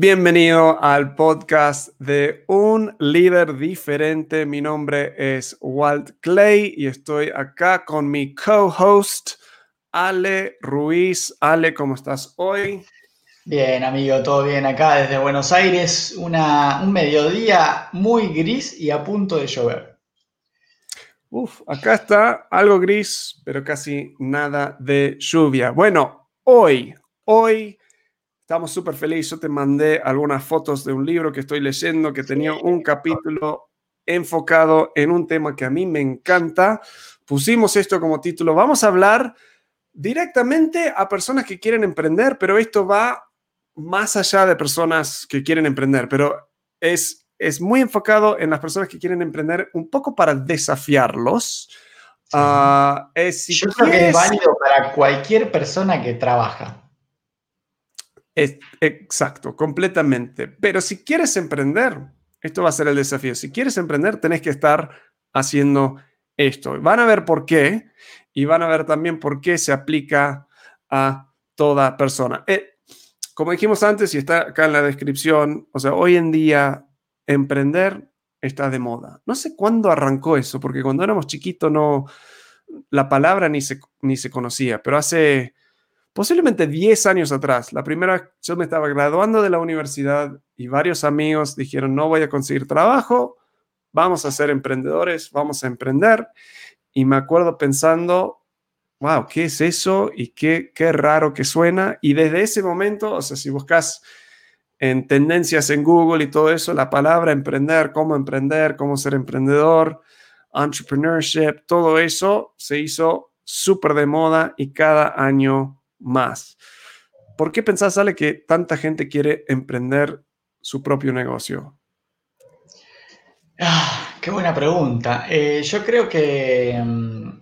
Bienvenido al podcast de Un líder diferente. Mi nombre es Walt Clay y estoy acá con mi co-host Ale Ruiz. Ale, ¿cómo estás hoy? Bien, amigo, todo bien acá desde Buenos Aires. Una, un mediodía muy gris y a punto de llover. Uf, acá está algo gris, pero casi nada de lluvia. Bueno, hoy, hoy Estamos súper felices. Yo te mandé algunas fotos de un libro que estoy leyendo que tenía un capítulo enfocado en un tema que a mí me encanta. Pusimos esto como título. Vamos a hablar directamente a personas que quieren emprender, pero esto va más allá de personas que quieren emprender, pero es, es muy enfocado en las personas que quieren emprender un poco para desafiarlos. Ah, es, Yo creo que es válido para cualquier persona que trabaja exacto, completamente. Pero si quieres emprender, esto va a ser el desafío. Si quieres emprender, tenés que estar haciendo esto. Van a ver por qué y van a ver también por qué se aplica a toda persona. Eh, como dijimos antes y está acá en la descripción, o sea, hoy en día emprender está de moda. No sé cuándo arrancó eso, porque cuando éramos chiquitos no, la palabra ni se, ni se conocía, pero hace posiblemente 10 años atrás, la primera, yo me estaba graduando de la universidad y varios amigos dijeron, no voy a conseguir trabajo, vamos a ser emprendedores, vamos a emprender. Y me acuerdo pensando, wow, ¿qué es eso? Y qué, qué raro que suena. Y desde ese momento, o sea, si buscas en tendencias en Google y todo eso, la palabra emprender, cómo emprender, cómo ser emprendedor, entrepreneurship, todo eso se hizo súper de moda y cada año más. ¿Por qué pensás, Ale, que tanta gente quiere emprender su propio negocio? Ah, qué buena pregunta. Eh, yo creo que mm,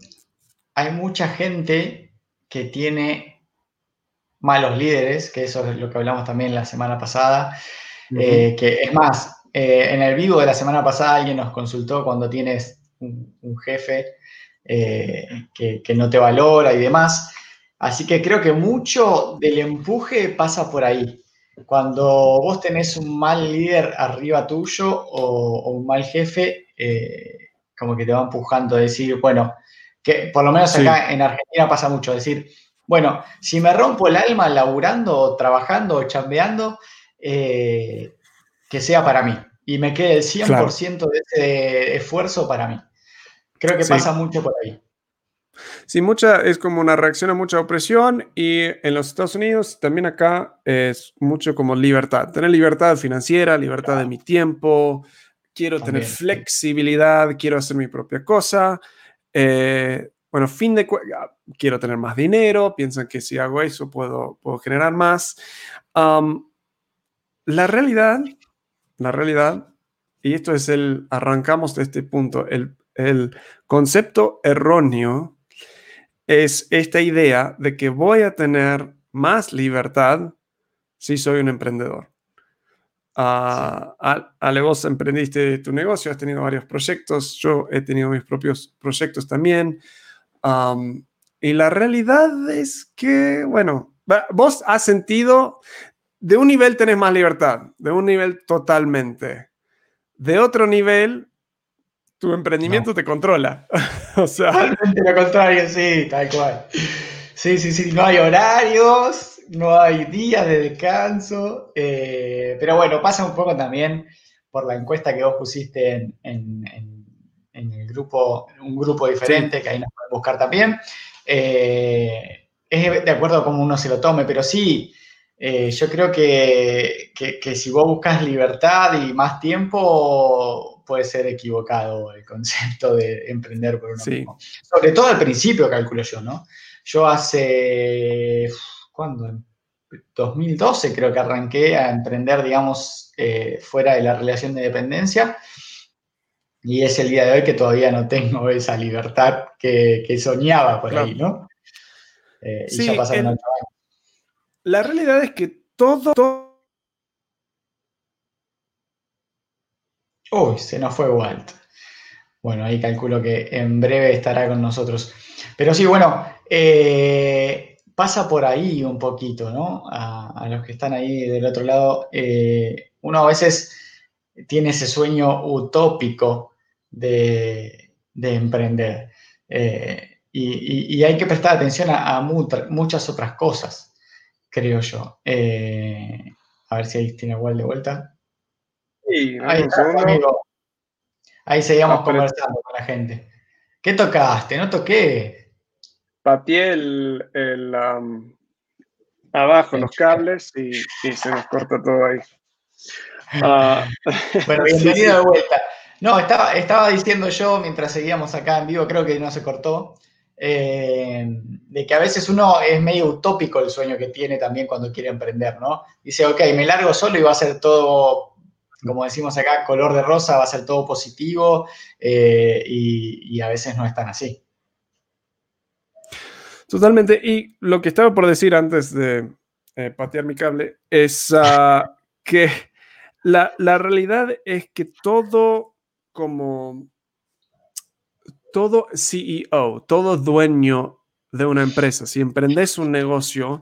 hay mucha gente que tiene malos líderes, que eso es lo que hablamos también la semana pasada, eh, que es más, eh, en el vivo de la semana pasada alguien nos consultó cuando tienes un, jefe que, que, no te valora y demás. Así que creo que mucho del empuje pasa por ahí. Cuando vos tenés un mal líder arriba tuyo o, un mal jefe, eh, como que te va empujando a decir, bueno, que por lo menos acá en Argentina pasa mucho, decir, bueno, si me rompo el alma laburando o trabajando o chambeando, eh, que sea para mí y me quede el 100% de ese esfuerzo para mí. Creo que pasa mucho por ahí. Sí, mucha, es como una reacción a mucha opresión y en los Estados Unidos, también acá, es mucho como libertad. Tener libertad financiera, libertad de mi tiempo, quiero tener flexibilidad, quiero hacer mi propia cosa. Eh, bueno, fin de ah, quiero tener más dinero, piensan que si hago eso puedo, puedo generar más. la realidad, la realidad, y esto es el, arrancamos de este punto, el, el concepto erróneo es esta idea de que voy a tener más libertad si soy un emprendedor. Uh, Ale, vos emprendiste tu negocio, has tenido varios proyectos, yo he tenido mis propios proyectos también. y la realidad es que, bueno, vos has sentido, de un nivel tenés más libertad, de un nivel totalmente. De otro nivel, tu emprendimiento te controla. o sea. Totalmente lo contrario, sí, tal cual. Sí, sí, sí, no hay horarios, no hay días de descanso, eh, pero bueno, pasa un poco también por la encuesta que vos pusiste en, el grupo, un grupo diferente, que ahí nos pueden buscar también. Eh, es de acuerdo a cómo uno se lo tome, pero sí, eh, yo creo que, que, si vos buscas libertad y más tiempo, puede ser equivocado el concepto de emprender por uno mismo. Sobre todo al principio, calculo yo, ¿no? Yo hace, ¿cuándo? 2012 creo que arranqué a emprender, digamos, eh, fuera de la relación de dependencia. Y es el día de hoy que todavía no tengo esa libertad que, soñaba por ahí, ¿no? Eh, y ya pasaron años. La realidad es que todo Uy, se nos fue Walt. Bueno, ahí calculo que en breve estará con nosotros. Pero sí, bueno, eh, pasa por ahí un poquito, ¿no? A, los que están ahí del otro lado. Eh, uno a veces tiene ese sueño utópico de, emprender. Eh, y, hay que prestar atención a, muchas otras cosas, creo yo. A ver si ahí tiene igual de vuelta. Sí, ahí, ahí seguimos conversando con la gente. ¿Qué tocaste? No toqué. Pateé el, abajo los cables y, se nos corta todo ahí. Ah, bueno, bienvenido de vuelta. No, estaba, estaba diciendo yo mientras seguíamos acá en vivo, creo que no se cortó, eh, de que a veces uno es medio utópico el sueño que tiene también cuando quiere emprender, ¿no? Dice, ok, me largo solo y va a ser todo, como decimos acá, color de rosa, va a ser todo positivo eh, y, a veces no es tan así. Totalmente. Y lo que estaba por decir antes de eh, patear mi cable es ah, que la, la realidad es que todo como todo CEO, todo dueño de una empresa, si emprendes un negocio,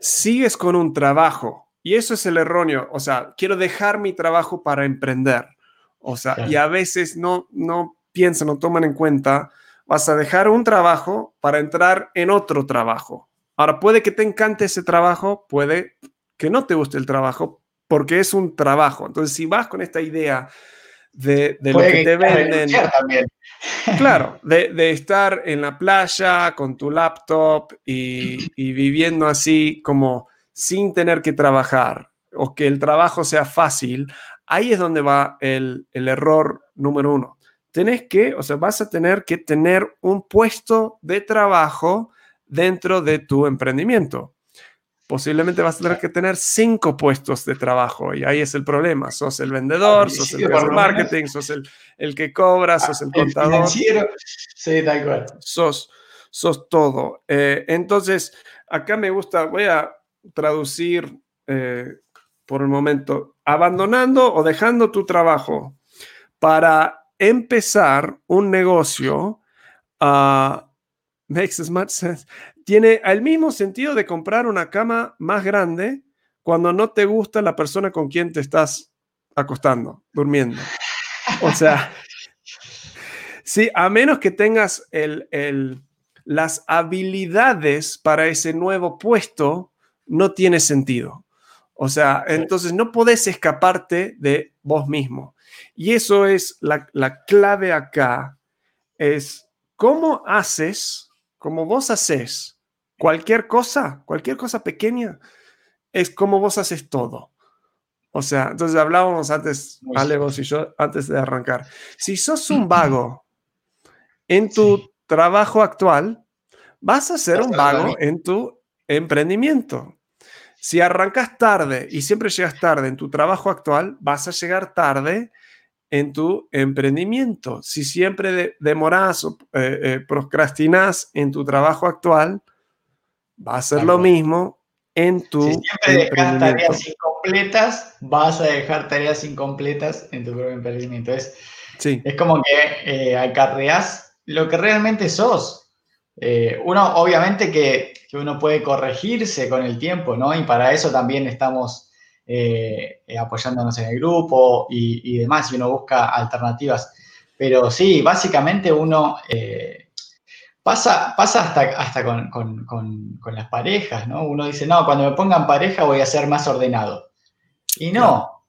sigues con un trabajo. Y eso es el erróneo. O sea, quiero dejar mi trabajo para emprender. O sea, y a veces no, no piensan, no toman en cuenta, vas a dejar un trabajo para entrar en otro trabajo. Ahora, puede que te encante ese trabajo, puede que no te guste el trabajo, porque es un trabajo. Entonces, si vas con esta idea de, lo que, te venden. Claro, de, estar en la playa con tu laptop y, viviendo así como sin tener que trabajar o que el trabajo sea fácil, ahí es donde va el, el error número uno. Tenés que, o sea, vas a tener que tener un puesto de trabajo dentro de tu emprendimiento posiblemente vas a tener que tener cinco puestos de trabajo y ahí es el problema. Sos el vendedor, sos el que hace marketing, sos el, el, que cobra, sos el contador. Sí, tal cual. Sos, sos todo. Eh, entonces, acá me gusta, voy a traducir eh, por el momento, abandonando o dejando tu trabajo para empezar un negocio. Uh, makes as much sense tiene el mismo sentido de comprar una cama más grande cuando no te gusta la persona con quien te estás acostando, durmiendo. O sea, sí, a menos que tengas el, las habilidades para ese nuevo puesto, no tiene sentido. O sea, entonces no podés escaparte de vos mismo. Y eso es la, la clave acá, es cómo haces, cómo vos haces cualquier cosa, cualquier cosa pequeña, es como vos haces todo. O sea, entonces hablábamos antes, Ale, vos y yo, antes de arrancar. Si sos un vago en tu trabajo actual, vas a ser un vago en tu emprendimiento. Si arrancas tarde y siempre llegas tarde en tu trabajo actual, vas a llegar tarde en tu emprendimiento. Si siempre demoras o eh, eh, procrastinas en tu trabajo actual, va a ser lo mismo en tu si siempre dejas tareas incompletas, vas a dejar tareas incompletas en tu propio emprendimiento. Es, sí. es como que eh, acarreas lo que realmente sos. Eh, uno, obviamente que, uno puede corregirse con el tiempo, ¿no? Y para eso también estamos eh, apoyándonos en el grupo y, y, demás, y uno busca alternativas. Pero sí, básicamente uno Pasa, pasa hasta, hasta con, las parejas, ¿no? Uno dice, no, cuando me pongan pareja voy a ser más ordenado. Y no.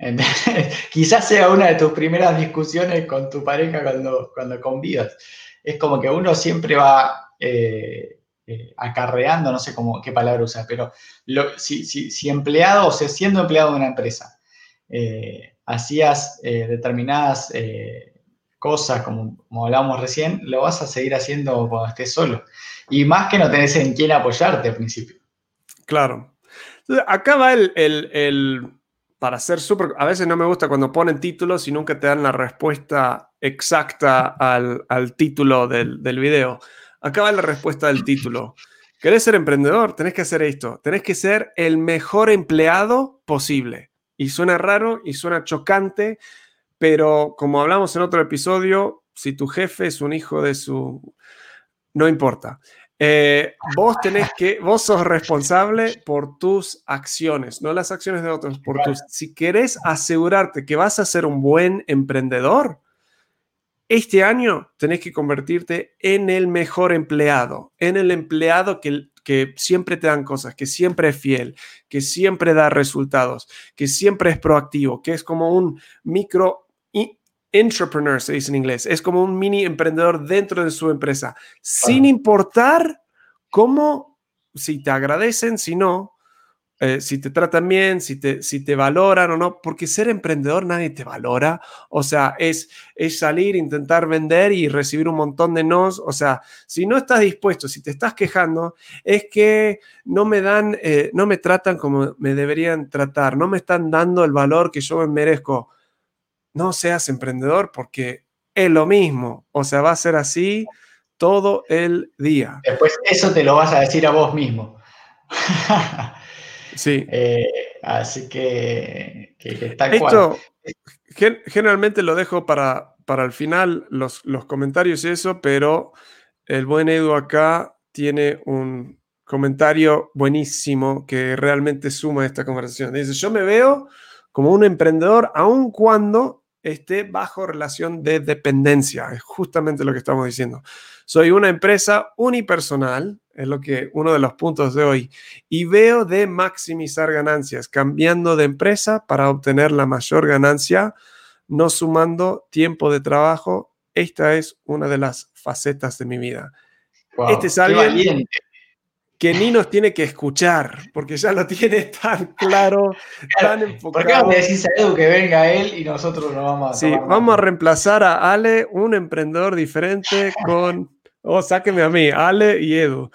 quizás sea una de tus primeras discusiones con tu pareja cuando, cuando convidas. Es como que uno siempre va eh, eh, acarreando, no sé cómo, qué palabra usar, pero si, empleado, o sea, siendo empleado de una empresa, eh, hacías determinadas cosas, como, hablábamos recién, lo vas a seguir haciendo cuando estés solo. Y más que no tenés en quién apoyarte al principio. Claro. acá va el, el, para ser súper, a veces no me gusta cuando ponen títulos y nunca te dan la respuesta exacta al, al título del, del, video. Acá va la respuesta del título. ¿Querés ser emprendedor? Tenés que hacer esto. Tenés que ser el mejor empleado posible. Y suena raro y suena chocante pero como hablamos en otro episodio, si tu jefe es un hijo de su... No importa. Eh, vos tenés que, vos sos responsable por tus acciones, no las acciones de otros, por tus, si querés asegurarte que vas a ser un buen emprendedor, este año tenés que convertirte en el mejor empleado, en el empleado que, que siempre te dan cosas, que siempre es fiel, que siempre da resultados, que siempre es proactivo, que es como un micro entrepreneur, se dice en inglés. Es como un mini emprendedor dentro de su empresa, sin importar cómo, si te agradecen, si no, eh, si te tratan bien, si te, si te valoran o no, porque ser emprendedor nadie te valora. O sea, es, es salir, intentar vender y recibir un montón de nos. O sea, si no estás dispuesto, si te estás quejando, es que no me dan, eh, no me tratan como me deberían tratar, no me están dando el valor que yo me merezco no seas emprendedor porque es lo mismo. O sea, va a ser así todo el día. Después eso te lo vas a decir a vos mismo. sí. Eh, así que, Esto generalmente lo dejo para, para el final, los, los comentarios y eso, pero el buen Edu acá tiene un comentario buenísimo que realmente suma esta conversación. Dice, yo me veo como un emprendedor aun cuando esté bajo relación de dependencia. Es justamente lo que estamos diciendo. Soy una empresa unipersonal, es lo que uno de los puntos de hoy, y veo de maximizar ganancias, cambiando de empresa para obtener la mayor ganancia, no sumando tiempo de trabajo. Esta es una de las facetas de mi vida. este es alguien que ni nos tiene que escuchar, porque ya lo tiene tan claro, tan enfocado. ¿Por qué le decís a Edu que venga él y nosotros lo vamos a Sí, vamos a reemplazar a Ale, un emprendedor diferente, con. Oh, sáqueme a mí, Ale y Edu.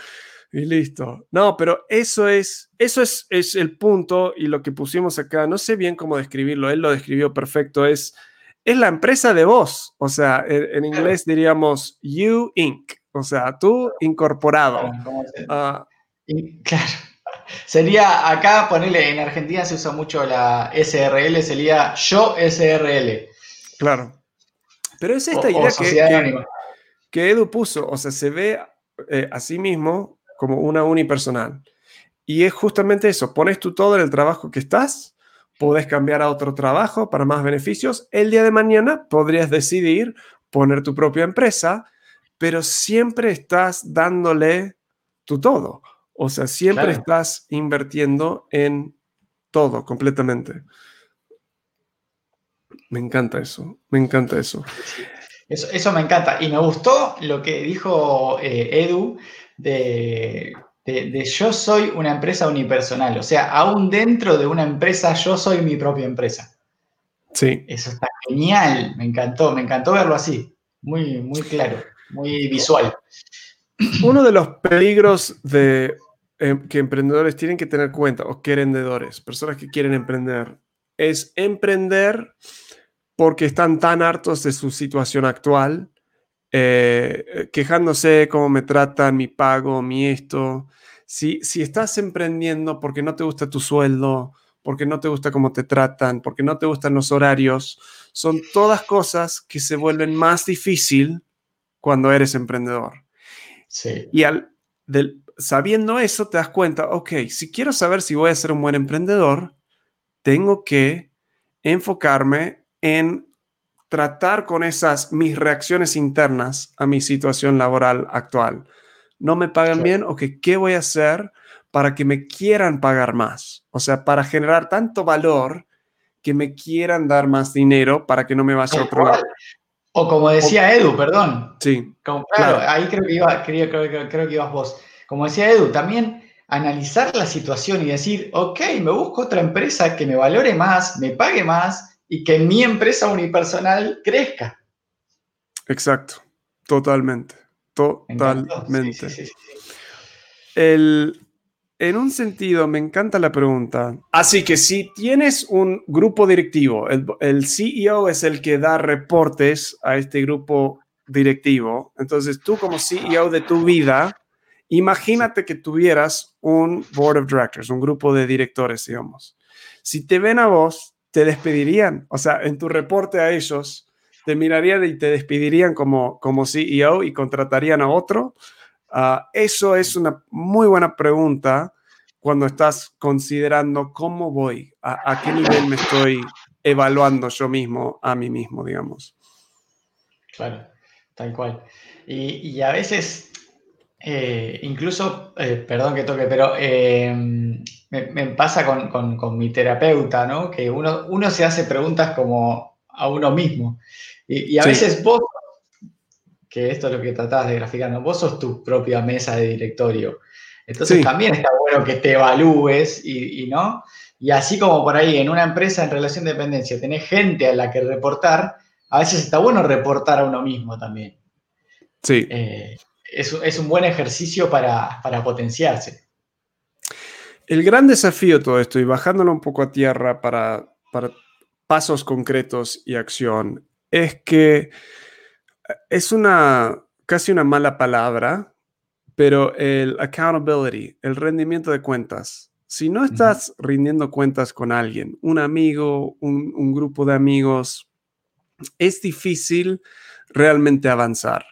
Y listo. No, pero eso es, eso es, es el punto y lo que pusimos acá. No sé bien cómo describirlo, él lo describió perfecto. Es, es la empresa de vos. O sea, en, inglés diríamos You Inc. O sea, tú incorporado. Claro. Sería acá, ponerle, en Argentina se usa mucho la SRL, sería yo SRL. Claro. Pero es esta idea que, que, Edu puso, o sea, se ve eh, a sí mismo como una unipersonal. Y es justamente eso, pones tú todo en el trabajo que estás, puedes cambiar a otro trabajo para más beneficios. El día de mañana podrías decidir poner tu propia empresa, pero siempre estás dándole tu todo. O sea, siempre estás invirtiendo en todo completamente. Me encanta eso, me encanta eso. Eso, me encanta. Y me gustó lo que dijo eh, Edu de, yo soy una empresa unipersonal. O sea, aún dentro de una empresa, yo soy mi propia empresa. Sí. Eso está genial. Me encantó, me encantó verlo así. Muy, muy claro, muy visual. Uno de los peligros de Em, que emprendedores tienen que tener cuenta, o querendedores, personas que quieren emprender, es emprender porque están tan hartos de su situación actual, eh, quejándose cómo me tratan, mi pago, mi esto. Si, si estás emprendiendo porque no te gusta tu sueldo, porque no te gusta cómo te tratan, porque no te gustan los horarios, son todas cosas que se vuelven más difícil cuando eres emprendedor. Sí. Y al, del, sabiendo eso, te das cuenta, ok, si quiero saber si voy a ser un buen emprendedor, tengo que enfocarme en tratar con esas mis reacciones internas a mi situación laboral actual. ¿No me pagan bien? Ok, ¿qué voy a hacer para que me quieran pagar más? O sea, para generar tanto valor que me quieran dar más dinero para que no me vaya a otro lado. O como decía Edu, perdón. Sí. claro, ahí creo que, iba, creo, creo, creo que ibas vos como decía Edu, también analizar la situación y decir, ok, me busco otra empresa que me valore más, me pague más y que mi empresa unipersonal crezca. Exacto, totalmente, totalmente. El, en un sentido, me encanta la pregunta. Así que si tienes un grupo directivo, el, el, CEO es el que da reportes a este grupo directivo, entonces tú como CEO de tu vida Imagínate que tuvieras un board of directors, un grupo de directores, digamos. Si te ven a vos, te despedirían. O sea, en tu reporte a ellos, te mirarían y te despedirían como, como CEO y contratarían a otro. Ah, eso es una muy buena pregunta cuando estás considerando cómo voy, a, qué nivel me estoy evaluando yo mismo, a mí mismo, digamos. Claro, tal cual. Y, a veces, eh, incluso, eh, perdón que toque, pero eh, me, pasa con, mi terapeuta, ¿no? Que uno, uno se hace preguntas como a uno mismo. Y, a veces vos que esto es lo que tratabas de graficar, ¿no? Vos sos tu propia mesa de directorio. Entonces también está bueno que te evalúes y, no. Y así como por ahí en una empresa en relación de dependencia tenés gente a la que reportar, a veces está bueno reportar a uno mismo también. Sí. Eh, es, un buen ejercicio para, potenciarse. El gran desafío de todo esto, y bajándolo un poco a tierra para, para pasos concretos y acción, es que es una casi una mala palabra, pero el accountability, el rendimiento de cuentas. Si no estás rindiendo cuentas con alguien, un amigo, un, grupo de amigos, es difícil realmente avanzar.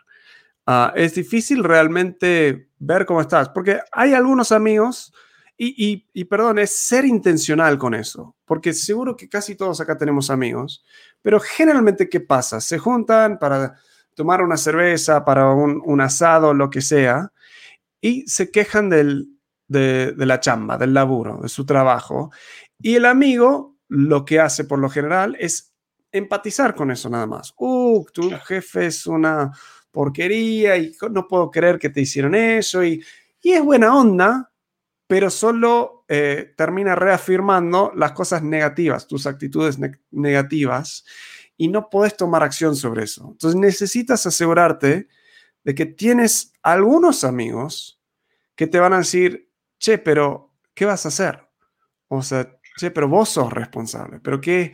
Ah, es difícil realmente ver cómo estás, porque hay algunos amigos, y, y, perdón, es ser intencional con eso, porque seguro que casi todos acá tenemos amigos, pero generalmente, ¿qué pasa? Se juntan para tomar una cerveza, para un, asado, lo que sea, y se quejan del, de, la chamba, del laburo, de su trabajo. Y el amigo lo que hace por lo general es empatizar con eso nada más. Uh, tu jefe es una porquería y no puedo creer que te hicieron eso. Y, y es buena onda, pero solo eh, termina reafirmando las cosas negativas, tus actitudes negativas y no puedes tomar acción sobre eso. Entonces necesitas asegurarte de que tienes algunos amigos que te van a decir, che, pero ¿qué vas a hacer? O sea, che, pero vos sos responsable, pero ¿qué,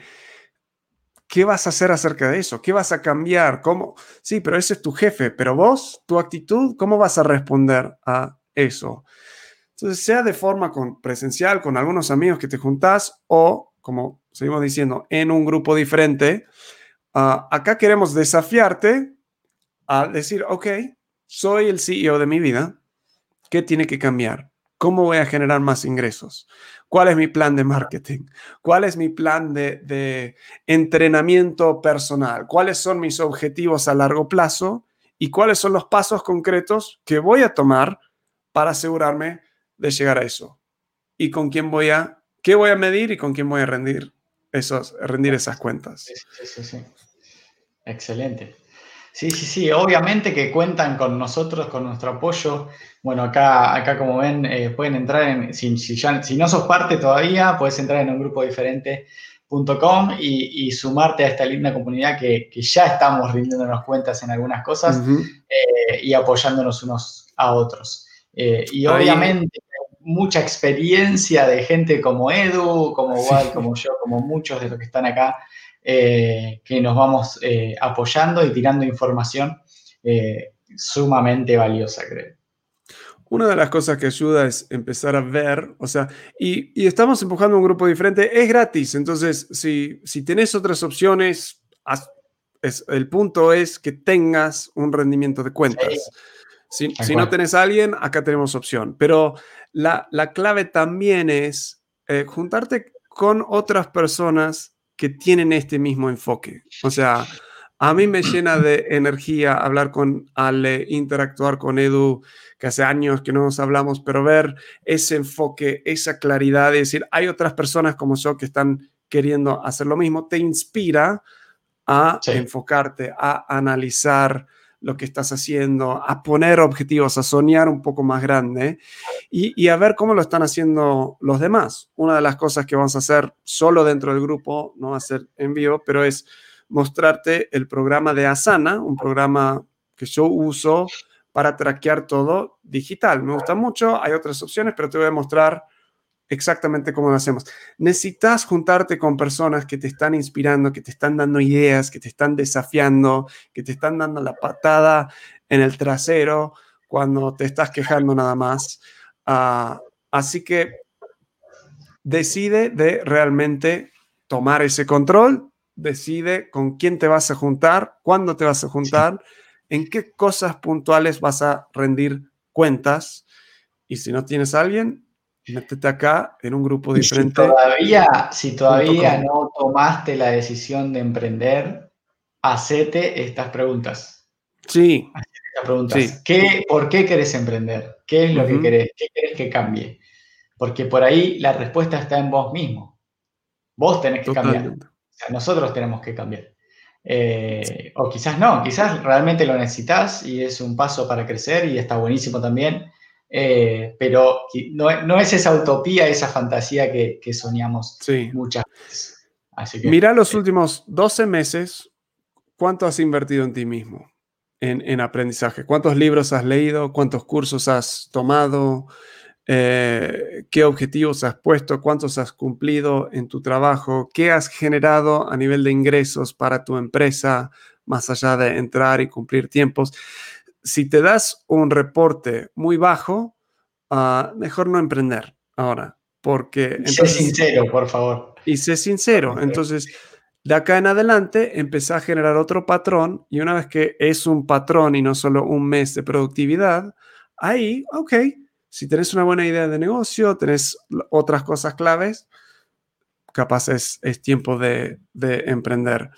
qué vas a hacer acerca de eso? ¿Qué vas a cambiar? ¿Cómo? Sí, pero ese es tu jefe, pero vos, tu actitud, ¿cómo vas a responder a eso? Entonces, sea de forma con, presencial con algunos amigos que te juntás o, como seguimos diciendo, en un grupo diferente. Ah, acá queremos desafiarte a decir, ok, soy el CEO de mi vida, ¿qué tiene que cambiar? ¿Cómo voy a generar más ingresos? ¿Cuál es mi plan de marketing? ¿Cuál es mi plan de, de entrenamiento personal? ¿Cuáles son mis objetivos a largo plazo? ¿Y cuáles son los pasos concretos que voy a tomar para asegurarme de llegar a eso? ¿Y con quién voy a, qué voy a medir y con quién voy a rendir esos, rendir esas cuentas. Sí, sí, sí, Excelente. Sí, sí, sí, obviamente que cuentan con nosotros, con nuestro apoyo. Bueno, acá, acá como ven, eh, pueden entrar en, si, si, no sos parte todavía, puedes entrar en un grupo diferente.com y, y, sumarte a esta linda comunidad que, que, ya estamos rindiéndonos cuentas en algunas cosas eh, y apoyándonos unos a otros. Eh, y obviamente mucha experiencia de gente como Edu, como Wal, como yo, como muchos de los que están acá, eh, que nos vamos eh, apoyando y tirando información eh, sumamente valiosa, creo. Una de las cosas que ayuda es empezar a ver, o sea, y, estamos empujando un grupo diferente, es gratis, entonces si, si tenés otras opciones, es, el punto es que tengas un rendimiento de cuentas. Si, no tenés a alguien, acá tenemos opción. Pero la, clave también es eh, juntarte con otras personas que tienen este mismo enfoque. O sea, a mí me llena de energía hablar con Ale, interactuar con Edu, que hace años que no nos hablamos, pero ver ese enfoque, esa claridad de decir, hay otras personas como yo que están queriendo hacer lo mismo, te inspira a enfocarte, a analizar, lo que estás haciendo, a poner objetivos, a soñar un poco más grande y, a ver cómo lo están haciendo los demás. Una de las cosas que vamos a hacer solo dentro del grupo, no va a ser en vivo, pero es mostrarte el programa de Asana, un programa que yo uso para traquear todo digital. Me gusta mucho, hay otras opciones, pero te voy a mostrar exactamente cómo lo hacemos. Necesitas juntarte con personas que te están inspirando, que te están dando ideas, que te están desafiando, que te están dando la patada en el trasero cuando te estás quejando nada más. Ah, así que decide de realmente tomar ese control, decide con quién te vas a juntar, cuándo te vas a juntar, en qué cosas puntuales vas a rendir cuentas. Y si no tienes a alguien, métete acá en un grupo diferente. si todavía, si todavía no tomaste la decisión de emprender, hacete estas preguntas. Sí. Estas preguntas. ¿Qué, ¿Por qué querés emprender? ¿Qué es lo que querés? ¿Qué querés que cambie? Porque por ahí la respuesta está en vos mismo. Vos tenés que cambiar. O sea, nosotros tenemos que cambiar. Eh, o quizás no, quizás realmente lo necesitas y es un paso para crecer y está buenísimo también. Eh, pero no, es esa utopía, esa fantasía que, soñamos muchas veces. Mira los últimos 12 meses, ¿cuánto has invertido en ti mismo en, aprendizaje? ¿Cuántos libros has leído? ¿Cuántos cursos has tomado? Eh, ¿Qué objetivos has puesto? ¿Cuántos has cumplido en tu trabajo? ¿Qué has generado a nivel de ingresos para tu empresa, más allá de entrar y cumplir tiempos? Si te das un reporte muy bajo, ah, mejor no emprender ahora, porque... sé sincero, por favor. Y sé sincero. Entonces, de acá en adelante, empecé a generar otro patrón y una vez que es un patrón y no solo un mes de productividad, ahí, ok, si tenés una buena idea de negocio, tenés otras cosas claves, capaz es, tiempo de, de emprender.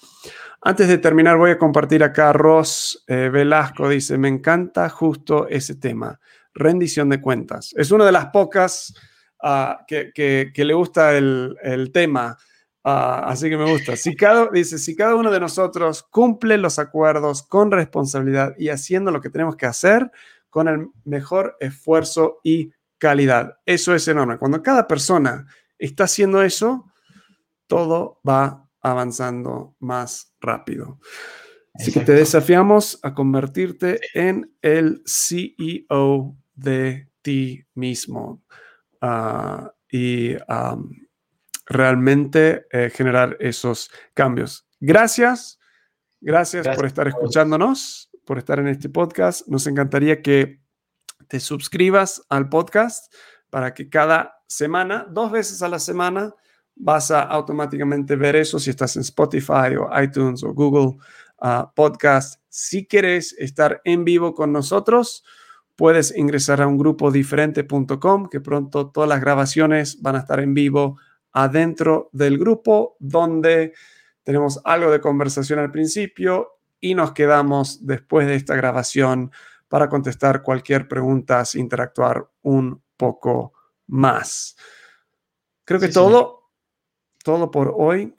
Antes de terminar, voy a compartir acá Ross eh, Velasco, dice, me encanta justo ese tema, rendición de cuentas. Es una de las pocas ah, que, le gusta el, tema, ah, así que me gusta. Si cada, dice, si cada uno de nosotros cumple los acuerdos con responsabilidad y haciendo lo que tenemos que hacer con el mejor esfuerzo y calidad. Eso es enorme. Cuando cada persona está haciendo eso, todo va avanzando más rápido. Así que te desafiamos a convertirte en el CEO de ti mismo ah, y realmente eh, generar esos cambios. Gracias, gracias, por estar escuchándonos, por estar en este podcast. Nos encantaría que te suscribas al podcast para que cada semana, dos veces a la semana, vas a automáticamente ver eso si estás en Spotify o iTunes o Google ah, Podcast. Si quieres estar en vivo con nosotros, puedes ingresar a un grupo diferente.com, que pronto todas las grabaciones van a estar en vivo adentro del grupo, donde tenemos algo de conversación al principio y nos quedamos después de esta grabación para contestar cualquier pregunta, interactuar un poco más. Creo que todo todo por hoy.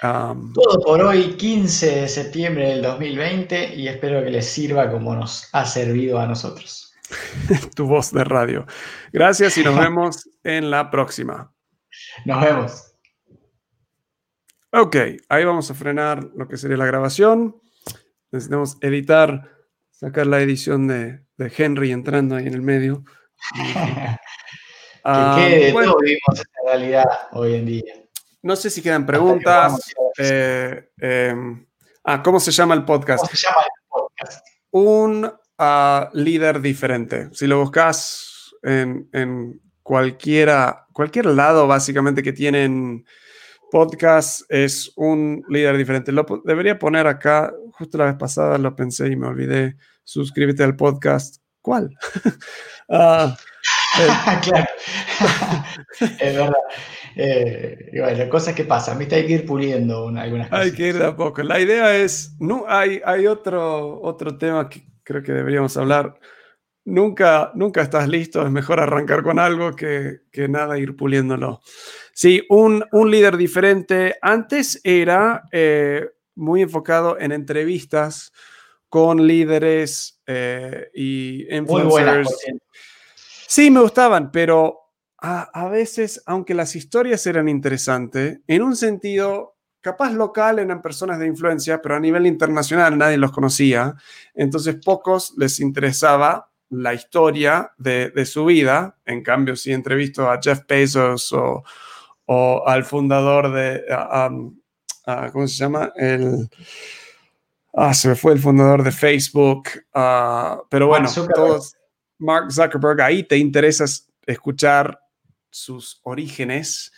todo por hoy, 15 de septiembre del 2020, y espero que les sirva como nos ha servido a nosotros. tu voz de radio. Gracias y nos vemos en la próxima. Nos vemos. Ok, ahí vamos a frenar lo que sería la grabación. Necesitamos editar, sacar la edición de, Henry entrando ahí en el medio. que quede todo vivimos esta realidad hoy en día. No sé si quedan preguntas. Eh, em, ah, ¿cómo se llama el podcast? ¿Cómo se llama el podcast? Un ah, líder diferente. Si lo buscas en, cualquiera, cualquier lado, básicamente, que tienen podcast, es un líder diferente. Lo debería poner acá. Justo la vez pasada lo pensé y me olvidé. Suscríbete al podcast. ¿Cuál? Ah, claro. es verdad. Eh, bueno, cosas que pasan, ¿viste? Hay que ir puliendo algunas cosas. Hay que ir de a poco. La idea es, no, hay, hay otro, otro tema que creo que deberíamos hablar. Nunca, nunca estás listo, es mejor arrancar con algo que, que nada ir puliéndolo. Sí, un, un líder diferente. Antes era eh, muy enfocado en entrevistas con líderes eh, y influencers. Sí, me gustaban, pero a, veces, aunque las historias eran interesantes, en un sentido capaz local eran personas de influencia, pero a nivel internacional nadie los conocía. Entonces pocos les interesaba la historia de, su vida. En cambio, si entrevisto a Jeff Bezos o, al fundador de, ¿cómo se llama? El, ah, se me fue el fundador de Facebook. Ah, pero bueno, todos, Mark Zuckerberg, ahí te interesa escuchar sus orígenes.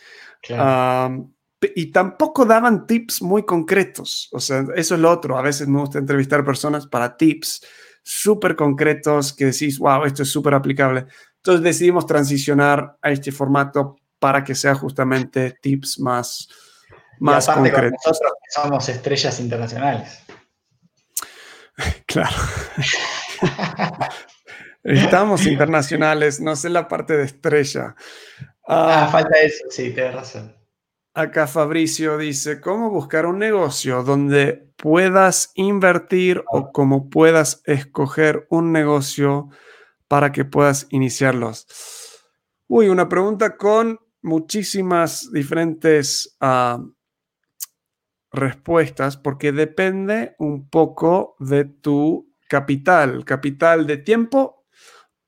y tampoco daban tips muy concretos. O sea, eso es lo otro. A veces me gusta entrevistar personas para tips, súper concretos que decís, wow, esto es súper aplicable. Entonces decidimos transicionar a este formato para que sea justamente tips más, más concretos. nosotros somos estrellas internacionales. Claro. Estamos internacionales, no sé la parte de estrella. Ah, ah falta eso, sí, tienes razón. Acá Fabricio dice, ¿cómo buscar un negocio donde puedas invertir o cómo puedas escoger un negocio para que puedas iniciarlos? Uy, una pregunta con muchísimas diferentes ah, respuestas porque depende un poco de tu capital, capital de tiempo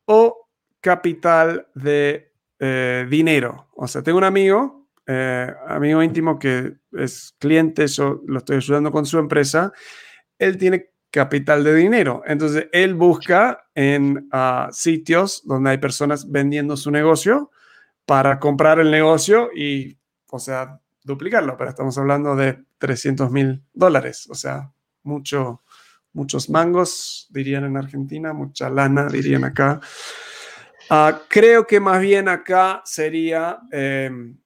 o capital de eh, dinero. O sea, tengo un amigo eh, amigo íntimo que es cliente, yo lo estoy ayudando con su empresa, él tiene capital de dinero. Entonces, él busca en ah, sitios donde hay personas vendiendo su negocio para comprar el negocio y, o sea, duplicarlo. Pero estamos hablando de 300 mil dólares, o sea, mucho, muchos mangos, dirían en Argentina, mucha lana, dirían acá. Ah, creo que más bien acá sería... Em,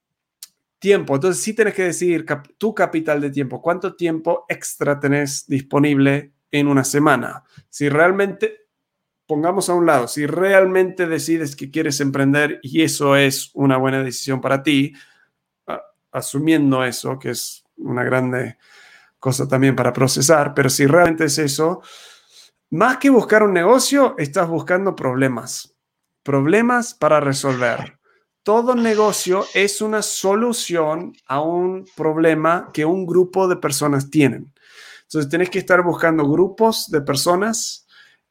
tiempo. Entonces sí tienes que decidir tu capital de tiempo. ¿Cuánto tiempo extra tenés disponible en una semana? Si realmente, pongamos a un lado, si realmente decides que quieres emprender y eso es una buena decisión para ti, asumiendo eso, que es una grande cosa también para procesar, pero si realmente es eso, más que buscar un negocio, estás buscando problemas. Problemas para resolver todo negocio es una solución a un problema que un grupo de personas tienen. Entonces, tienes que estar buscando grupos de personas,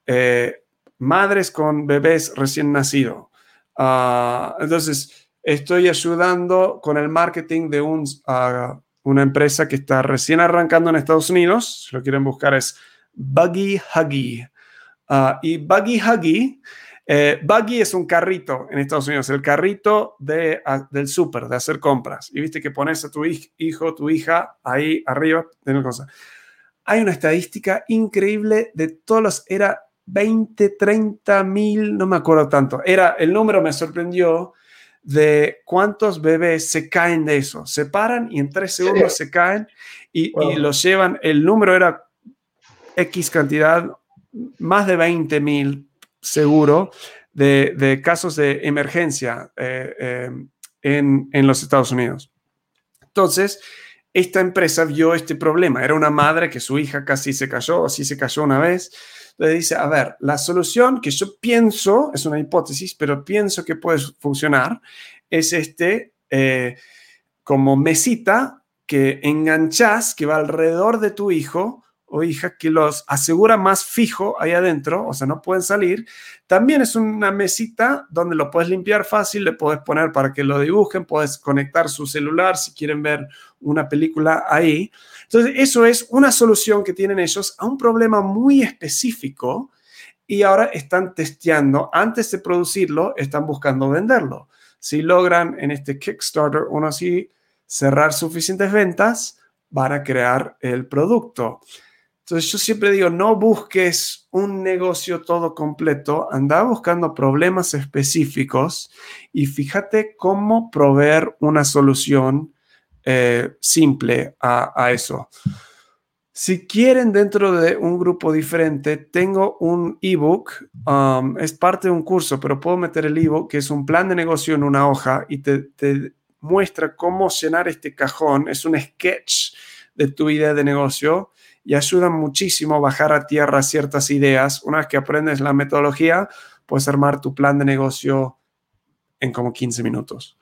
eh, madres con bebés recién nacidos. Ah, entonces, estoy ayudando con el marketing de un, ah, una empresa que está recién arrancando en Estados Unidos. Si lo quieren buscar es Buggy Huggy. Ah, y Buggy Huggy eh, buggy es un carrito en Estados Unidos, el carrito de, del súper, de hacer compras. Y viste que pones a tu hijo, tu hija ahí arriba, una cosa. Hay una estadística increíble de todos los, era 20, 30 mil, no me acuerdo tanto. Era, el número me sorprendió de cuántos bebés se caen de eso. Se paran y en tres segundos se caen y, y los llevan. El número era X cantidad, más de 20 mil seguro de, casos de emergencia eh, eh, en, en los Estados Unidos. Entonces, esta empresa vio este problema. Era una madre que su hija casi se cayó, así se cayó una vez. Le dice, a ver, la solución que yo pienso, es una hipótesis, pero pienso que puede funcionar, es este eh, como mesita que enganchas, que va alrededor de tu hijo o hija que los asegura más fijo ahí adentro, o sea, no pueden salir. También es una mesita donde lo puedes limpiar fácil, le puedes poner para que lo dibujen, puedes conectar su celular si quieren ver una película ahí. Entonces, eso es una solución que tienen ellos a un problema muy específico y ahora están testeando, antes de producirlo, están buscando venderlo. Si logran en este Kickstarter, uno así, cerrar suficientes ventas, van a crear el producto. Entonces yo siempre digo, no busques un negocio todo completo, anda buscando problemas específicos y fíjate cómo proveer una solución eh, simple a, eso. Si quieren dentro de un grupo diferente, tengo un ebook, um, es parte de un curso, pero puedo meter el ebook, que es un plan de negocio en una hoja y te, te muestra cómo llenar este cajón. Es un sketch de tu idea de negocio y ayudan muchísimo a bajar a tierra ciertas ideas. Una vez que aprendes la metodología, puedes armar tu plan de negocio en como 15 minutos.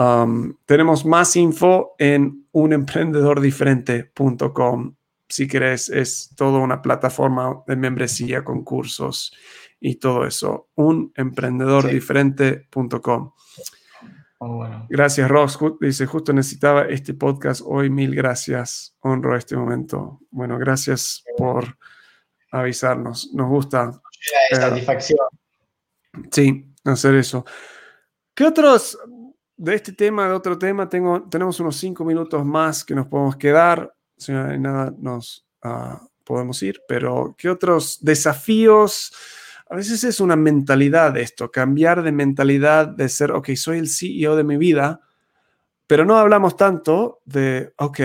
Um, tenemos más info en unemprendedordiferente.com. Si querés, es toda una plataforma de membresía con cursos y todo eso. Unemprendedordiferente.com. Gracias, Ross. Dice, justo necesitaba este podcast hoy. Mil gracias. Honro este momento. Bueno, gracias por avisarnos. Nos gusta. Eh, satisfacción. Sí, hacer eso. ¿Qué otros de este tema, de otro tema? Tengo, tenemos unos cinco minutos más que nos podemos quedar. Si no hay nada, nos uh, podemos ir, pero ¿qué otros desafíos? A veces es una mentalidad esto, cambiar de mentalidad de ser, ok, soy el CEO de mi vida, pero no hablamos tanto de, ok,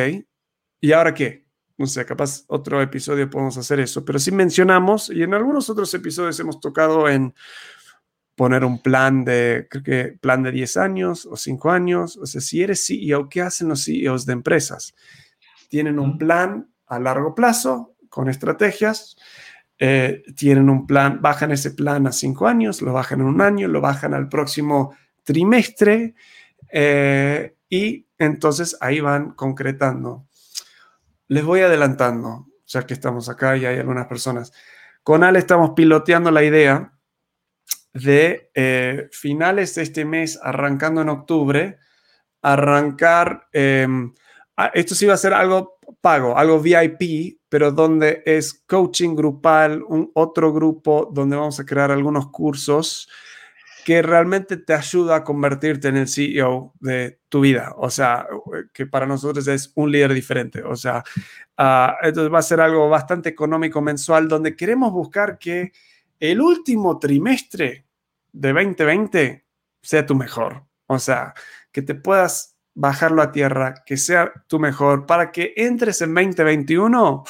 ¿y ahora qué? No sé, capaz otro episodio podemos hacer eso, pero sí mencionamos, y en algunos otros episodios hemos tocado en poner un plan de, creo que plan de 10 años o 5 años. O sea, si eres CEO, ¿qué hacen los CEOs de empresas? Tienen un plan a largo plazo con estrategias, eh, tienen un plan, bajan ese plan a 5 años, lo bajan en un año, lo bajan al próximo trimestre eh, y entonces ahí van concretando. Les voy adelantando, ya que estamos acá y hay algunas personas. Con Ale estamos piloteando la idea de eh, finales de este mes, arrancando en octubre, arrancar, em, esto sí va a ser algo pago, algo VIP, pero donde es coaching grupal, un otro grupo donde vamos a crear algunos cursos que realmente te ayuda a convertirte en el CEO de tu vida. O sea, que para nosotros es un líder diferente. O sea, uh, entonces va a ser algo bastante económico mensual donde queremos buscar que el último trimestre de 2020 sea tu mejor. O sea, que te puedas bajarlo a tierra, que sea tu mejor, para que entres en 2021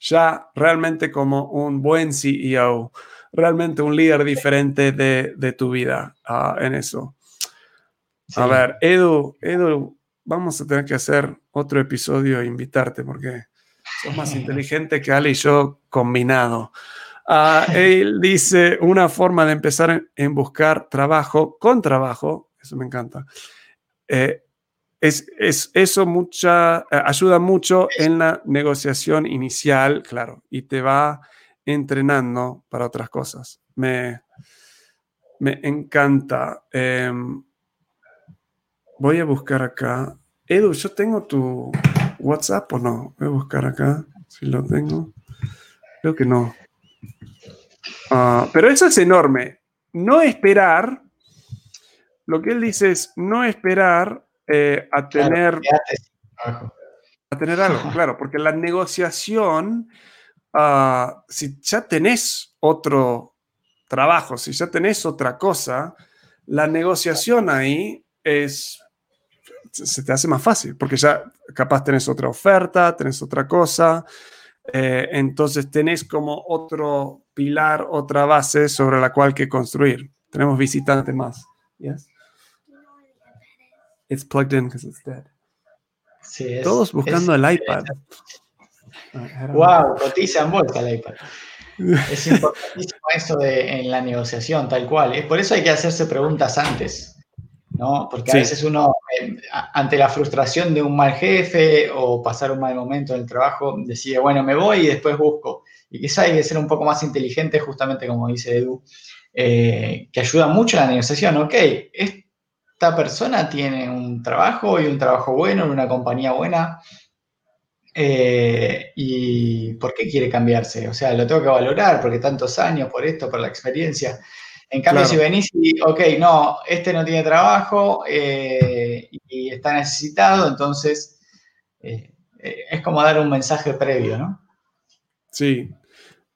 ya realmente como un buen CEO, realmente un líder diferente de, tu vida ah, en eso. A ver, Edu, Edu, vamos a tener que hacer otro episodio e invitarte porque sos más inteligente que Ale y yo combinado. Él dice, una forma de empezar en, buscar trabajo con trabajo, eso me encanta, eh, es, es, eso mucha, eh, ayuda mucho en la negociación inicial, claro, y te va entrenando para otras cosas. Me, me encanta. Em, voy a buscar acá. Edu, ¿yo tengo tu WhatsApp o no? Voy a buscar acá si lo tengo. Creo que no. Ah, pero eso es enorme. No esperar, lo que él dice es no esperar eh, a tener... a tener algo, claro, porque la negociación, ah, si ya tenés otro trabajo, si ya tenés otra cosa, la negociación ahí es, se te hace más fácil, porque ya capaz tenés otra oferta, tenés otra cosa, eh, entonces tenés como otro pilar, otra base sobre la cual que construir. Tenemos visitantes más. Yes? It's plugged in because it's dead. Todos buscando el iPad. Wow, noticia en vuelta el iPad. Es importantísimo eso de, en la negociación, tal cual. Es por eso hay que hacerse preguntas antes. ¿no? Porque a veces uno, ante la frustración de un mal jefe o pasar un mal momento en el trabajo, decide, bueno, me voy y después busco. Y quizá hay que ser un poco más inteligente, justamente como dice Edu, eh, que ayuda mucho a la negociación. Ok, esta persona tiene un trabajo y un trabajo bueno en una compañía buena. Eh, ¿Y por qué quiere cambiarse? O sea, lo tengo que valorar porque tantos años por esto, por la experiencia. En cambio, si venís y, ok, no, este no tiene trabajo eh, y está necesitado, entonces eh, eh, es como dar un mensaje previo, ¿no? Sí.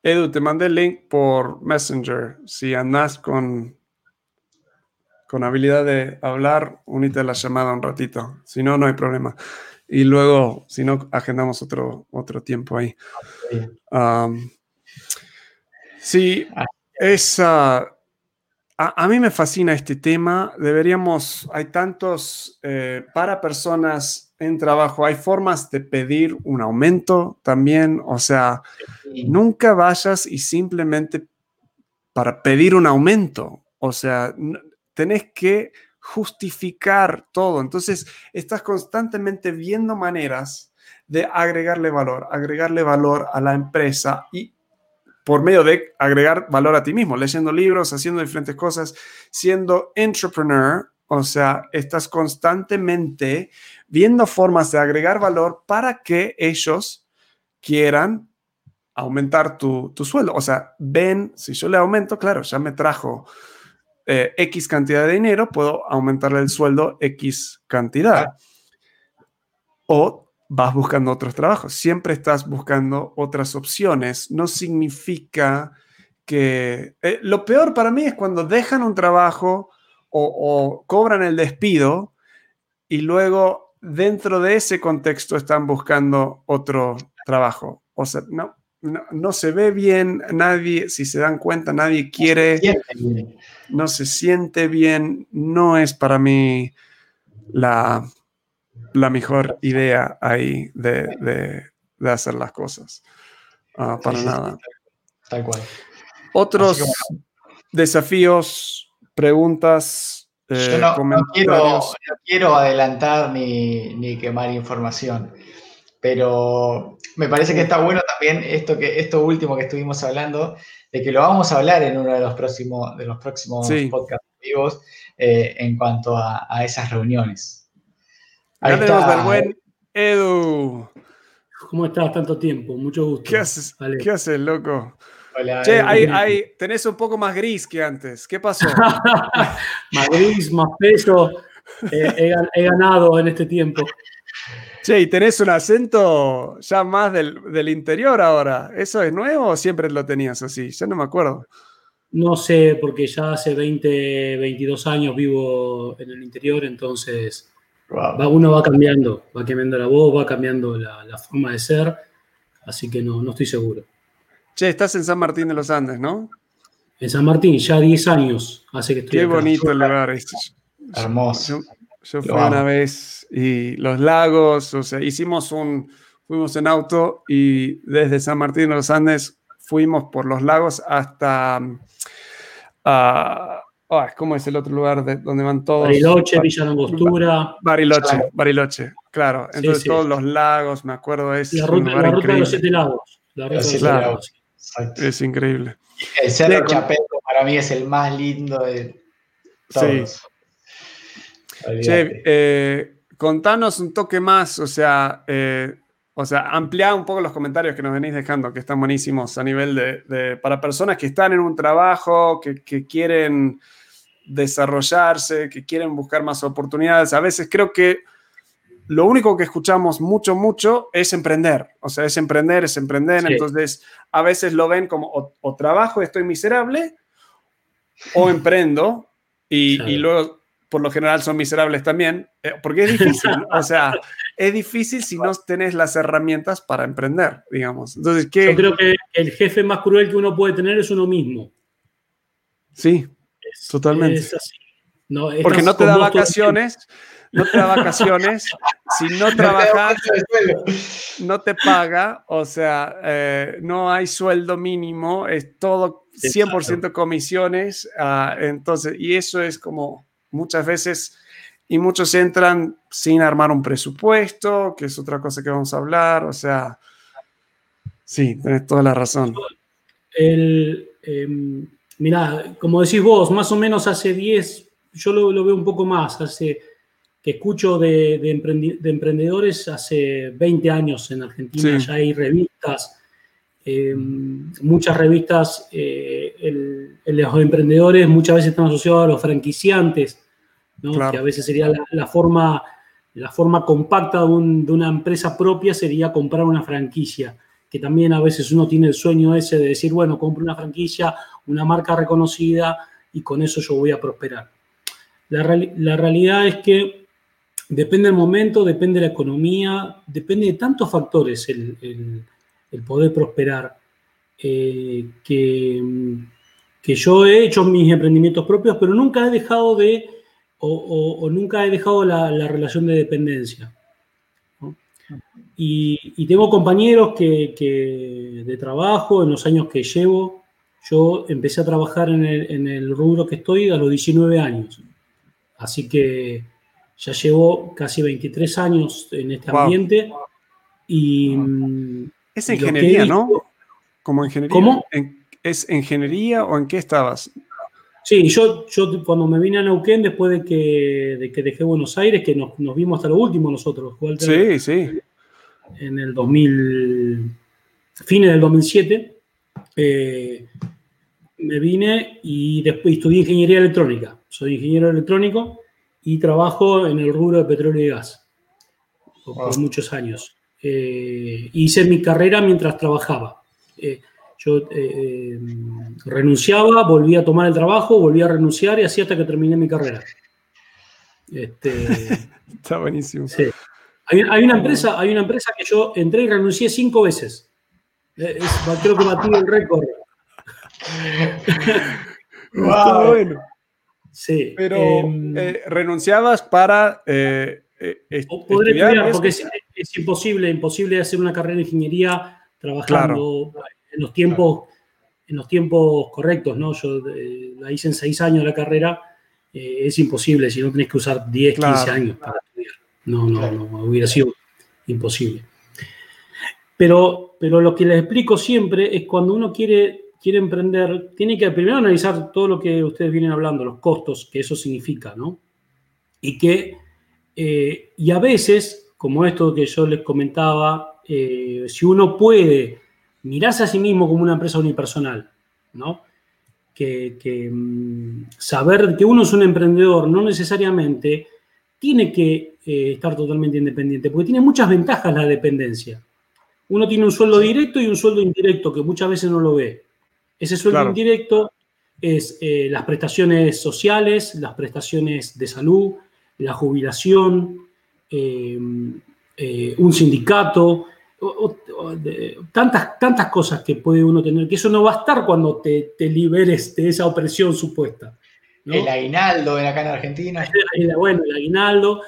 Edu, te mandé el link por Messenger. Si andás con, con habilidad de hablar, unite a la llamada un ratito. Si no, no hay problema. Y luego, si no, agendamos otro, otro tiempo ahí. sí, esa a, mí me fascina este tema. Deberíamos, hay tantos, eh, para personas en trabajo, hay formas de pedir un aumento también. O sea, nunca vayas y simplemente para pedir un aumento. O sea, tenés que justificar todo. Entonces, estás constantemente viendo maneras de agregarle valor, agregarle valor a la empresa y por medio de agregar valor a ti mismo, leyendo libros, haciendo diferentes cosas, siendo entrepreneur, o sea, estás constantemente viendo formas de agregar valor para que ellos quieran aumentar tu, sueldo. O sea, ven, si yo le aumento, claro, ya me trajo eh, X cantidad de dinero, puedo aumentarle el sueldo X cantidad. O vas buscando otros trabajos, siempre estás buscando otras opciones. No significa que... Eh, lo peor para mí es cuando dejan un trabajo o, cobran el despido y luego dentro de ese contexto están buscando otro trabajo. O sea, no, no, se ve bien, nadie, si se dan cuenta, nadie quiere, no se siente bien, no es para mí la, la mejor idea ahí de, hacer las cosas. Ah, para nada. Tal cual. Otros desafíos, preguntas, eh, no, quiero, adelantar ni, quemar información, pero me parece que está bueno también esto, que, esto último que estuvimos hablando, de que lo vamos a hablar en uno de los próximos, de los próximos podcasts vivos eh, en cuanto a, esas reuniones. Ahí está. buen Edu. ¿Cómo estás tanto tiempo? Mucho gusto. ¿Qué haces, ¿Qué haces loco? che, hay, tenés un poco más gris que antes. ¿Qué pasó? más gris, más peso. Eh, he, ganado en este tiempo. Che, y tenés un acento ya más del, interior ahora. ¿Eso es nuevo o siempre lo tenías así? Ya no me acuerdo. No sé, porque ya hace 20, 22 años vivo en el interior, entonces uno va cambiando, va cambiando la voz, va cambiando la, forma de ser, así que no, no estoy seguro. Che, estás en San Martín de los Andes, ¿no? En San Martín, ya 10 años hace que estoy Qué bonito el lugar. Este. Hermoso. Yo, fui una vez y los lagos, o sea, hicimos un, fuimos en auto y desde San Martín de los Andes fuimos por los lagos hasta, uh, ¿cómo es el otro lugar de, donde van todos? Bariloche, Villa Angostura. Bariloche, Bariloche, claro. Entonces todos los lagos, me acuerdo, es la ruta, la ruta de los siete lagos. La ruta de los siete lagos. Es increíble. El Cerro Chapeco para mí es el más lindo de todos. Sí. Che, eh, contanos un toque más, o sea, eh, o sea, ampliar un poco los comentarios que nos venís dejando, que están buenísimos a nivel de, para personas que están en un trabajo, que, que, quieren desarrollarse, que quieren buscar más oportunidades. A veces creo que lo único que escuchamos mucho, mucho es emprender. O sea, es emprender, es emprender. Entonces, a veces lo ven como o, trabajo, estoy miserable, o emprendo, y, luego, por lo general, son miserables también, eh, porque es difícil. o sea, es difícil si no tenés las herramientas para emprender, digamos. Entonces, ¿qué? Yo creo que el jefe más cruel que uno puede tener es uno mismo. Sí, totalmente. Es así. porque no te da vacaciones no te da vacaciones, si no trabajas, no te paga, o sea, eh, no hay sueldo mínimo, es todo 100% comisiones, ah, entonces, y eso es como muchas veces, y muchos entran sin armar un presupuesto, que es otra cosa que vamos a hablar, o sea, sí, tenés toda la razón. El, em, mira, como decís vos, más o menos hace 10, yo lo, lo veo un poco más, hace que escucho de, emprendedores hace 20 años en Argentina, ya hay revistas, eh, muchas revistas, eh, los emprendedores muchas veces están asociados a los franquiciantes, que a veces sería la, forma, la forma compacta de, una empresa propia sería comprar una franquicia, que también a veces uno tiene el sueño ese de decir, bueno, compro una franquicia, una marca reconocida y con eso yo voy a prosperar. La, la realidad es que Depende del momento, depende de la economía, depende de tantos factores el, poder prosperar. Eh, que, que, yo he hecho mis emprendimientos propios, pero nunca he dejado de, o, nunca he dejado la, relación de dependencia. Y, tengo compañeros que, de trabajo, en los años que llevo, yo empecé a trabajar en el, en el rubro que estoy a los 19 años. Así que ya llevo casi 23 años en este ambiente y... Mm, es ingeniería, ¿no? Como ingeniería. ¿Cómo? ¿Es ingeniería o en qué estabas? Sí, yo, yo cuando me vine a Neuquén, después de que, de que dejé Buenos Aires, que nos, vimos hasta lo último nosotros, Sí, sí. En el 2000, fines del 2007, eh, me vine y después estudié ingeniería electrónica. Soy ingeniero electrónico y trabajo en el rubro de petróleo y gas por, muchos años. eh, hice mi carrera mientras trabajaba. yo renunciaba, volvía a tomar el trabajo, volvía a renunciar y así hasta que terminé mi carrera. Este, Está buenísimo. Sí. Hay, una empresa, hay una empresa que yo entré y renuncié cinco veces. Creo que batí el récord. wow. bueno. Sí. Pero em, eh, renunciabas para eh, eh estudiar, porque es, imposible, imposible hacer una carrera de ingeniería trabajando en los tiempos, en los tiempos correctos, ¿no? Yo eh, la hice en seis años la carrera, es imposible si no tenés que usar 10, 15 años para estudiar. No, no, no, hubiera sido imposible. Pero, pero lo que les explico siempre es cuando uno quiere quiere emprender, tiene que primero analizar todo lo que ustedes vienen hablando, los costos que eso significa, ¿no? Y que, eh, y a veces, como esto que yo les comentaba, eh, si uno puede mirarse a sí mismo como una empresa unipersonal, ¿no? Que, mm, saber que uno es un emprendedor no necesariamente tiene que eh, estar totalmente independiente, porque tiene muchas ventajas la dependencia. Uno tiene un sueldo directo y un sueldo indirecto que muchas veces no lo ve. Ese sueldo indirecto es eh, las prestaciones sociales, las prestaciones de salud, la jubilación, eh, eh, un sindicato, tantas, tantas cosas que puede uno tener, que eso no va a estar cuando te, liberes de esa opresión supuesta. El aguinaldo en acá en Argentina. Bueno, el aguinaldo.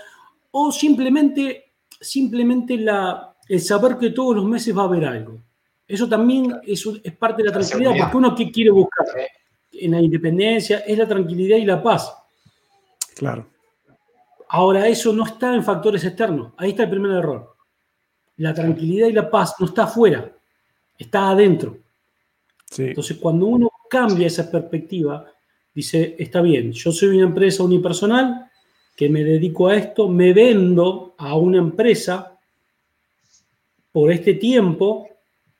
O simplemente, simplemente la, el saber que todos los meses va a haber algo. Eso también es, parte de la tranquilidad, porque uno que quiere buscar en la independencia es la tranquilidad y la paz. Claro. Ahora, eso no está en factores externos. Ahí está el primer error. La tranquilidad y la paz no está afuera, está adentro. Entonces, cuando uno cambia esa perspectiva, dice, está bien, yo soy una empresa unipersonal que me dedico a esto, me vendo a una empresa por este tiempo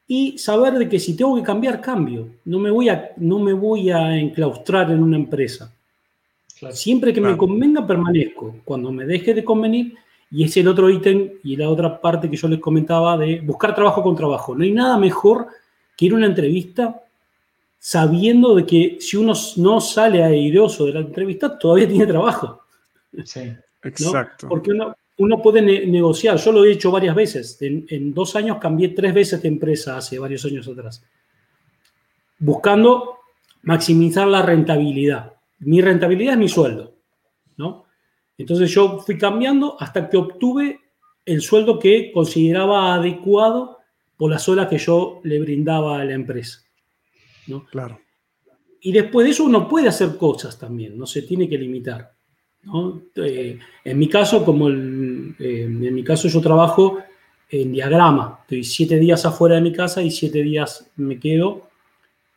y saber de que si tengo que cambiar, cambio. No me voy a, no me voy a enclaustrar en una empresa. Siempre que me convenga, permanezco. Cuando me deje de convenir, y es el otro ítem y la otra parte que yo les comentaba de buscar trabajo con trabajo. No hay nada mejor que ir a una entrevista sabiendo de que si uno no sale airoso de la entrevista, todavía tiene trabajo. Sí, exacto. Porque uno, uno puede negociar. Yo lo he hecho varias veces. En, dos años cambié tres veces de empresa hace varios años atrás. Buscando maximizar la rentabilidad. Mi rentabilidad es mi sueldo. ¿no? Entonces yo fui cambiando hasta que obtuve el sueldo que consideraba adecuado por las horas que yo le brindaba a la empresa. ¿no? Claro. Y después de eso uno puede hacer cosas también, no se tiene que limitar. Eh, en mi caso, como eh, en mi caso yo trabajo en diagrama, estoy siete días afuera de mi casa y siete días me quedo,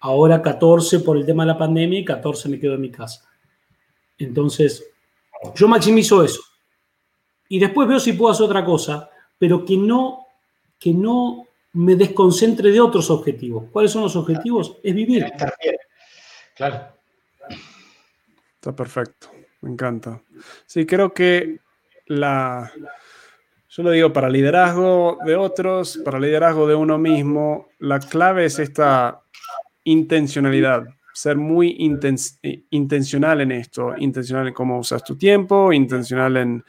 ahora 14 por el tema de la pandemia y 14 me quedo en mi casa. Entonces, yo maximizo eso. Y después veo si puedo hacer otra cosa, pero que no, que no me desconcentre de otros objetivos. ¿Cuáles son los objetivos? Es vivir. Claro. Está perfecto. Me encanta. Sí, creo que la, yo lo digo para liderazgo de otros, para liderazgo de uno mismo, la clave es esta intencionalidad, ser muy intencional en esto, intencional en cómo usas tu tiempo, intencional en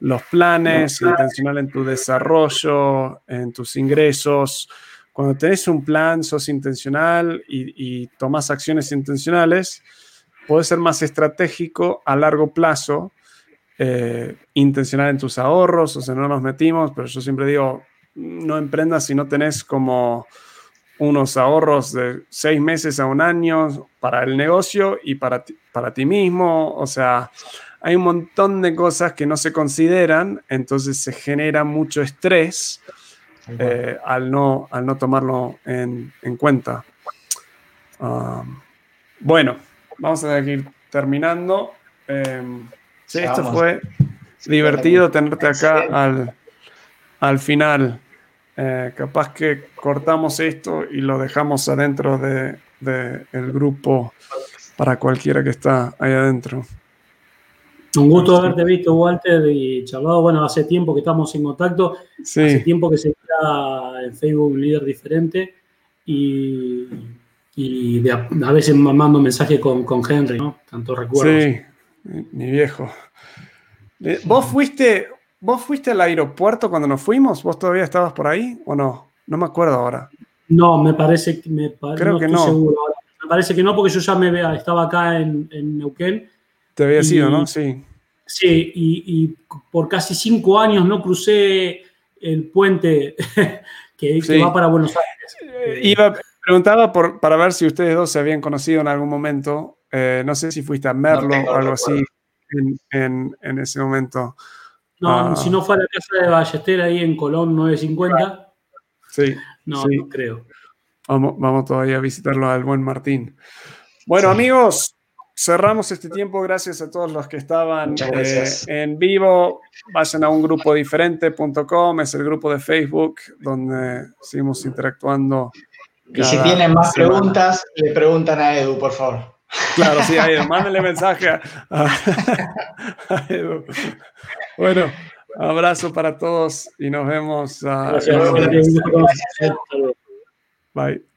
los planes, intencional en tu desarrollo, en tus ingresos. Cuando tenés un plan, sos intencional y, y tomas acciones intencionales, puede ser más estratégico a largo plazo, eh, intencional en tus ahorros, o sea, no nos metimos, pero yo siempre digo, no emprendas si no tenés como unos ahorros de seis meses a un año para el negocio y para ti, para ti mismo, o sea, hay un montón de cosas que no se consideran, entonces se genera mucho estrés eh, al, no, al no tomarlo en, cuenta. Ah, bueno, vamos a ir terminando. Em, sí, esto fue divertido tenerte acá al, al final. Eh, capaz que cortamos esto y lo dejamos adentro del de, el grupo para cualquiera que está ahí adentro. Un gusto haberte visto, Walter, y charlado. Bueno, hace tiempo que estamos en contacto. Hace tiempo que, día en Facebook un líder diferente y, y a, veces mando mensaje con, con Henry, ¿no? Tanto recuerdos. Sí, mi viejo. Eh, ¿Vos fuiste, ¿Vos fuiste al aeropuerto cuando nos fuimos? ¿Vos todavía estabas por ahí o no? No me acuerdo ahora. No, me parece que me Creo que no. Seguro. Me parece que no, porque yo ya me vea, estaba acá en, en Neuquén. Te había sido, ¿no? Sí. Sí, y, por casi cinco años no crucé el puente que, va para Buenos Aires. Eh, iba, preguntaba por, para ver si ustedes dos se habían conocido en algún momento. Eh, no sé si fuiste a Merlo o algo así en, en, ese momento. No, ah. si no fue a la casa de Ballester ahí en Colón 950. Sí. No, no creo. Vamos, vamos todavía a visitarlo al buen Martín. Bueno, amigos, cerramos este tiempo. Gracias a todos los que estaban eh, en vivo. Vayan a un grupo diferente.com, es el grupo de Facebook donde seguimos interactuando. Y si tienen más preguntas, le preguntan a Edu, por favor. Claro, sí, a Edu, mándenle mensaje a Edu. Bueno, abrazo para todos y nos vemos. Uh, Bye.